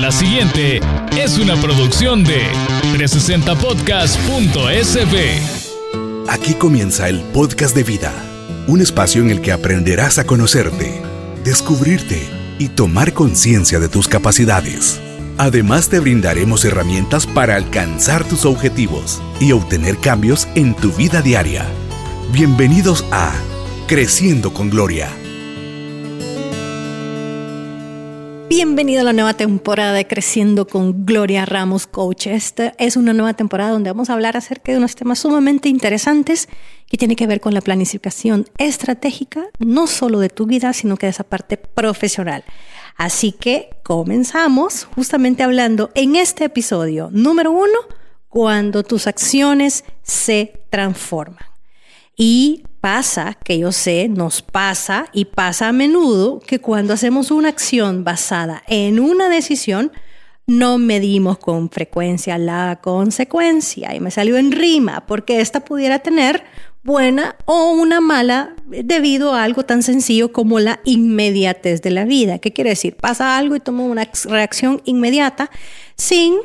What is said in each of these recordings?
La siguiente es una producción de 360podcast.sb. Aquí comienza el podcast de vida, un espacio en el que aprenderás a conocerte, descubrirte y tomar conciencia de tus capacidades. Además te brindaremos herramientas para alcanzar tus objetivos y obtener cambios en tu vida diaria. Bienvenidos a Creciendo con Gloria. Bienvenido a la nueva temporada de Creciendo con Gloria Ramos Coach. Esta es una nueva temporada donde vamos a hablar acerca de unos temas sumamente interesantes que tienen que ver con la planificación estratégica, no solo de tu vida, sino que de esa parte profesional. Así que comenzamos justamente hablando en este episodio número uno, cuando tus acciones se transforman. Y pasa, que yo sé, nos pasa y pasa a menudo que cuando hacemos una acción basada en una decisión, no medimos con frecuencia la consecuencia. Y me salió en rima, porque esta pudiera tener buena o una mala debido a algo tan sencillo como la inmediatez de la vida. ¿Qué quiere decir? Pasa algo y tomo una reacción inmediata sin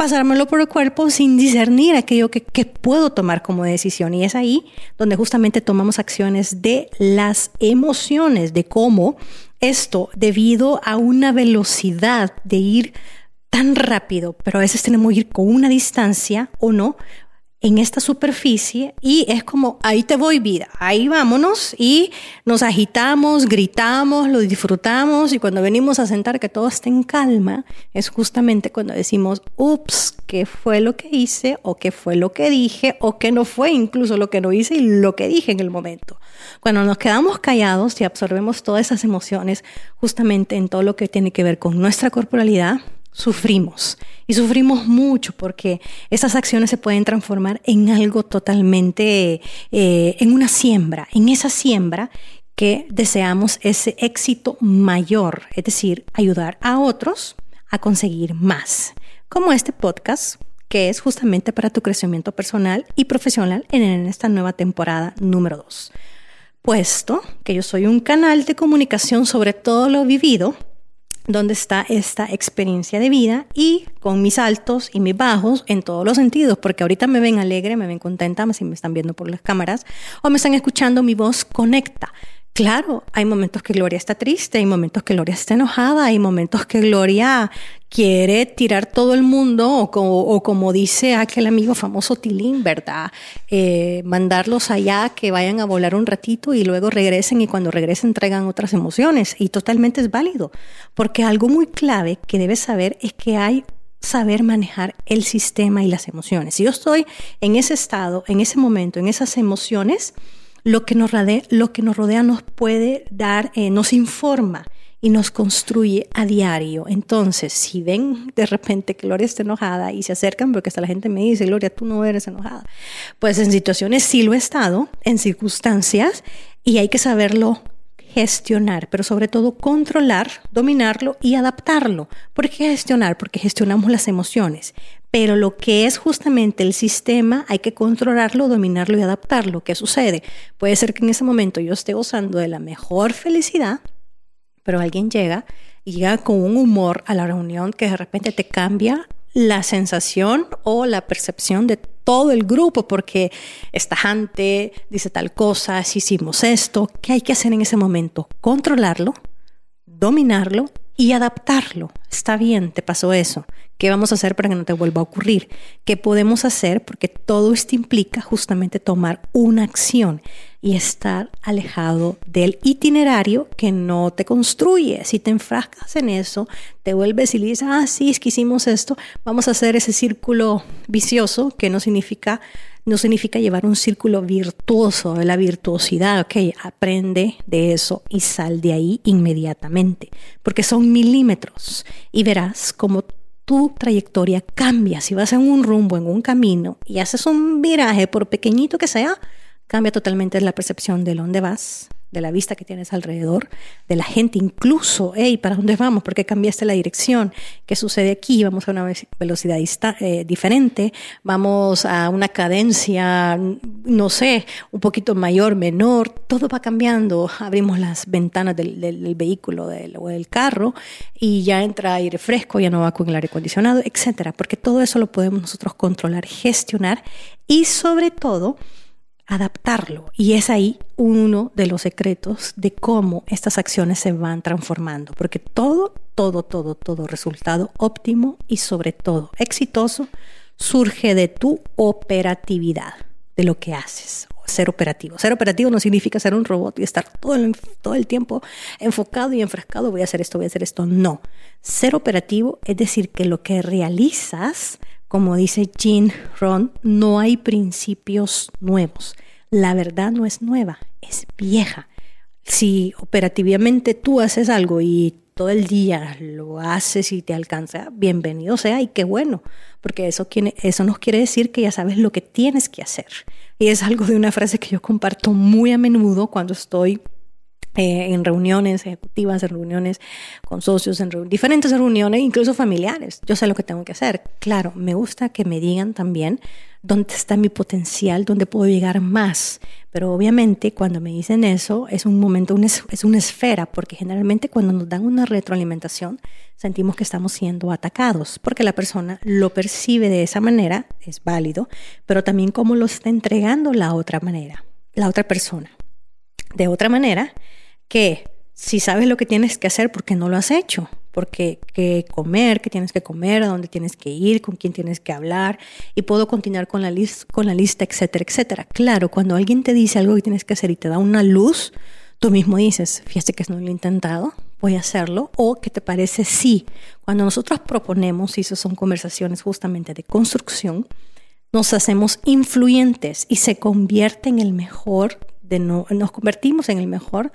pasármelo por el cuerpo sin discernir aquello que, puedo tomar como decisión. Y es ahí donde justamente tomamos acciones de las emociones, de cómo esto, debido a una velocidad de ir tan rápido, pero a veces tenemos que ir con una distancia o no, en esta superficie y es como, ahí te voy vida, ahí vámonos y nos agitamos, gritamos, lo disfrutamos y cuando venimos a sentar que todo esté en calma, es justamente cuando decimos, ups, ¿qué fue lo que hice o qué fue lo que dije o qué no fue incluso lo que no hice y lo que dije en el momento? Cuando nos quedamos callados y absorbemos todas esas emociones justamente en todo lo que tiene que ver con nuestra corporalidad, sufrimos. Y sufrimos mucho porque esas acciones se pueden transformar en algo totalmente, eh, en una siembra, en esa siembra que deseamos ese éxito mayor, es decir, ayudar a otros a conseguir más, como este podcast que es justamente para tu crecimiento personal y profesional en esta nueva temporada número 2. Puesto que yo soy un canal de comunicación sobre todo lo vivido, donde está esta experiencia de vida y con mis altos y mis bajos en todos los sentidos, porque ahorita me ven alegre, me ven contenta, si me están viendo por las cámaras o me están escuchando, mi voz conecta. Claro, hay momentos que Gloria está triste, hay momentos que Gloria está enojada, hay momentos que Gloria quiere tirar todo el mundo o como, dice aquel amigo famoso Tilín, ¿verdad? Eh, mandarlos allá que vayan a volar un ratito y luego regresen y cuando regresen traigan otras emociones y totalmente es válido, porque algo muy clave que debes saber es que hay saber manejar el sistema y las emociones. Si yo estoy en ese estado, en ese momento, en esas emociones, lo que nos rodea, lo que nos, rodea nos puede dar, eh, nos informa y nos construye a diario. Entonces, si ven de repente que Gloria está enojada y se acercan, porque hasta la gente me dice, Gloria, tú no eres enojada, pues en situaciones sí lo he estado, en circunstancias, y hay que saberlo gestionar, pero sobre todo controlar, dominarlo y adaptarlo. ¿Por qué gestionar? Porque gestionamos las emociones. Pero lo que es justamente el sistema hay que controlarlo, dominarlo y adaptarlo. ¿Qué sucede? Puede ser que en ese momento yo esté gozando de la mejor felicidad, pero alguien llega y llega con un humor a la reunión que de repente te cambia la sensación o la percepción de todo el grupo, porque esta gente dice tal cosa, si hicimos esto, ¿qué hay que hacer en ese momento? Controlarlo, dominarlo y adaptarlo. Está bien, te pasó eso. ¿Qué vamos a hacer para que no te vuelva a ocurrir? ¿Qué podemos hacer? Porque todo esto implica justamente tomar una acción y estar alejado del itinerario que no te construye. Si te enfrascas en eso, te vuelves y le dices, ah, sí, es que hicimos esto, vamos a hacer ese círculo vicioso que no significa no significa llevar un círculo virtuoso de la virtuosidad, ok, aprende de eso y sal de ahí inmediatamente, porque son milímetros y verás cómo tu trayectoria cambia. Si vas en un rumbo, en un camino y haces un viraje, por pequeñito que sea, cambia totalmente la percepción de dónde vas, de la vista que tienes alrededor, de la gente, incluso, hey, ¿para dónde vamos? ¿Por qué cambiaste la dirección? ¿Qué sucede aquí? Vamos a una velocidad eh, diferente, vamos a una cadencia, no sé, un poquito mayor, menor, todo va cambiando. Abrimos las ventanas del, vehículo del, o del carro y ya entra aire fresco, ya no va con el aire acondicionado, etcétera, porque todo eso lo podemos nosotros controlar, gestionar y sobre todo, adaptarlo. Y es ahí uno de los secretos de cómo estas acciones se van transformando, porque todo, todo, todo, todo resultado óptimo y sobre todo exitoso surge de tu operatividad, de lo que haces. Ser operativo. Ser operativo no significa ser un robot y estar todo el, todo el tiempo enfocado y enfrascado, voy a hacer esto, voy a hacer esto. No. Ser operativo es decir que lo que realizas como dice Jean Ron, no hay principios nuevos. La verdad no es nueva, es vieja. Si operativamente tú haces algo y todo el día lo haces y te alcanza, bienvenido sea y qué bueno, porque eso, eso nos quiere decir que ya sabes lo que tienes que hacer. Y es algo de una frase que yo comparto muy a menudo cuando estoy eh, en reuniones ejecutivas, en reuniones con socios, en diferentes reuniones, incluso familiares. Yo sé lo que tengo que hacer. Claro, me gusta que me digan también dónde está mi potencial, dónde puedo llegar más. Pero obviamente cuando me dicen eso es un momento, es una esfera, porque generalmente cuando nos dan una retroalimentación sentimos que estamos siendo atacados, porque la persona lo percibe de esa manera, es válido, pero también cómo lo está entregando la otra manera, la otra persona. De otra manera, que si sabes lo que tienes que hacer, ¿por qué no lo has hecho? Porque qué comer, qué tienes que comer, a dónde tienes que ir, con quién tienes que hablar, y puedo continuar con la, con la lista, etcétera, etcétera. Claro, cuando alguien te dice algo que tienes que hacer y te da una luz, tú mismo dices, fíjate que no lo he intentado, voy a hacerlo, o que te parece sí. Cuando nosotros proponemos, y eso son conversaciones justamente de construcción, nos hacemos influyentes y se convierte en el mejor, de no, nos convertimos en el mejor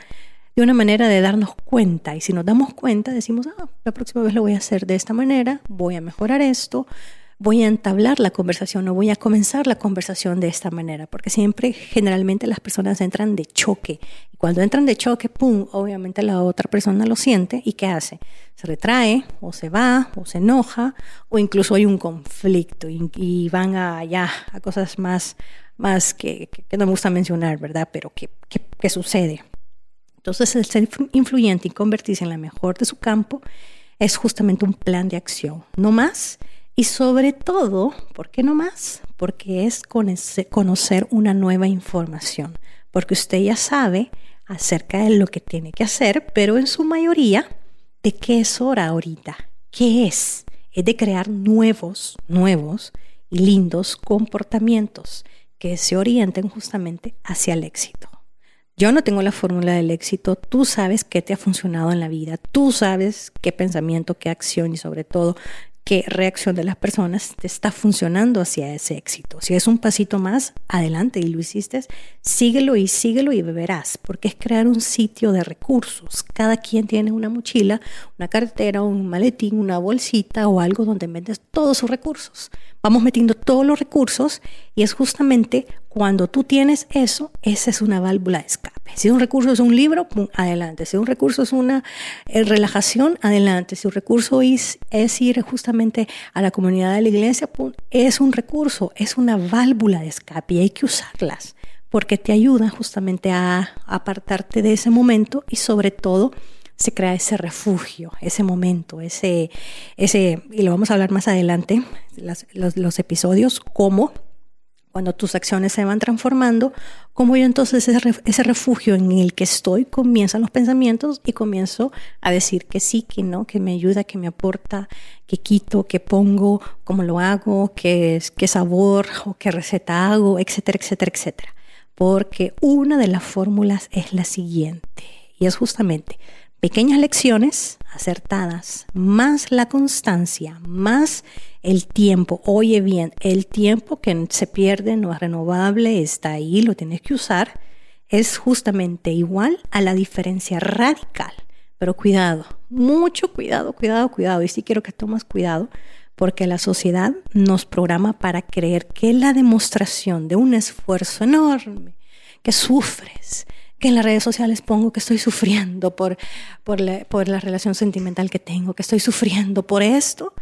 de una manera de darnos cuenta. Y si nos damos cuenta, decimos, ah, la próxima vez lo voy a hacer de esta manera, voy a mejorar esto, voy a entablar la conversación o voy a comenzar la conversación de esta manera, porque siempre, generalmente las personas entran de choque. Y cuando entran de choque, ¡pum!, obviamente la otra persona lo siente y ¿qué hace? Se retrae o se va o se enoja o incluso hay un conflicto y, van allá a cosas más, más que, que, no me gusta mencionar, ¿verdad? Pero ¿qué que sucede. Entonces, el ser influyente y convertirse en la mejor de su campo es justamente un plan de acción, no más. Y sobre todo, ¿por qué no más? Porque es conocer una nueva información, porque usted ya sabe acerca de lo que tiene que hacer, pero en su mayoría, ¿de qué es hora ahorita? ¿Qué es? Es de crear nuevos, nuevos y lindos comportamientos que se orienten justamente hacia el éxito. Yo no tengo la fórmula del éxito, tú sabes qué te ha funcionado en la vida, tú sabes qué pensamiento, qué acción y sobre todo qué reacción de las personas te está funcionando hacia ese éxito. Si es un pasito más, adelante y lo hiciste, síguelo y síguelo y beberás, porque es crear un sitio de recursos. Cada quien tiene una mochila, una cartera, un maletín, una bolsita o algo donde metes todos sus recursos. Vamos metiendo todos los recursos y es justamente cuando tú tienes eso, esa es una válvula de escape. Si un recurso es un libro, adelante. Si un recurso es una eh, relajación, adelante. Si un recurso es, ir justamente a la comunidad de la iglesia, es un recurso, es una válvula de escape y hay que usarlas porque te ayudan justamente a apartarte de ese momento y sobre todo se crea ese refugio, ese momento, ese, ese y lo vamos a hablar más adelante, los, los episodios, cómo cuando tus acciones se van transformando, como yo entonces ese, refugio en el que estoy, comienzan los pensamientos y comienzo a decir que sí, que no, que me ayuda, que me aporta, que quito, que pongo, cómo lo hago, qué, qué sabor o qué receta hago, etcétera, etcétera, etcétera. Porque una de las fórmulas es la siguiente y es justamente pequeñas lecciones acertadas, más la constancia, más el tiempo. Oye bien, el tiempo que se pierde no es renovable, está ahí, lo tienes que usar. Es justamente igual a la diferencia radical. Pero cuidado, mucho cuidado, cuidado, cuidado. Y sí quiero que tomes cuidado porque la sociedad nos programa para creer que la demostración de un esfuerzo enorme, que sufres, que en las redes sociales pongo que estoy sufriendo por, por, la, por la relación sentimental que tengo, que estoy sufriendo por esto,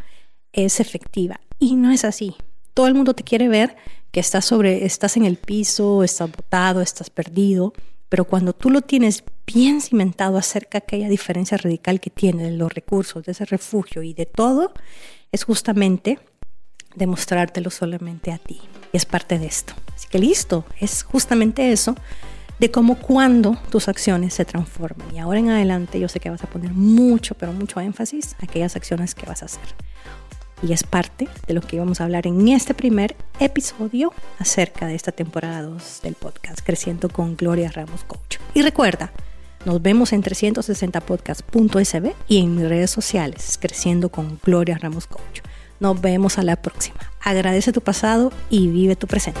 es efectiva. Y no es así. Todo el mundo te quiere ver que estás sobre, estás en el piso, estás botado, estás perdido, pero cuando tú lo tienes bien cimentado acerca de aquella diferencia radical que tiene de los recursos, de ese refugio y de todo, es justamente demostrártelo solamente a ti. Y es parte de esto. Así que listo, es justamente eso de cómo cuando tus acciones se transforman. Y ahora en adelante yo sé que vas a poner mucho, pero mucho énfasis a aquellas acciones que vas a hacer. Y es parte de lo que vamos a hablar en este primer episodio acerca de esta temporada 2 del podcast Creciendo con Gloria Ramos Coach. Y recuerda, nos vemos en 360podcast.sb y en mis redes sociales, Creciendo con Gloria Ramos Coach. Nos vemos a la próxima. Agradece tu pasado y vive tu presente.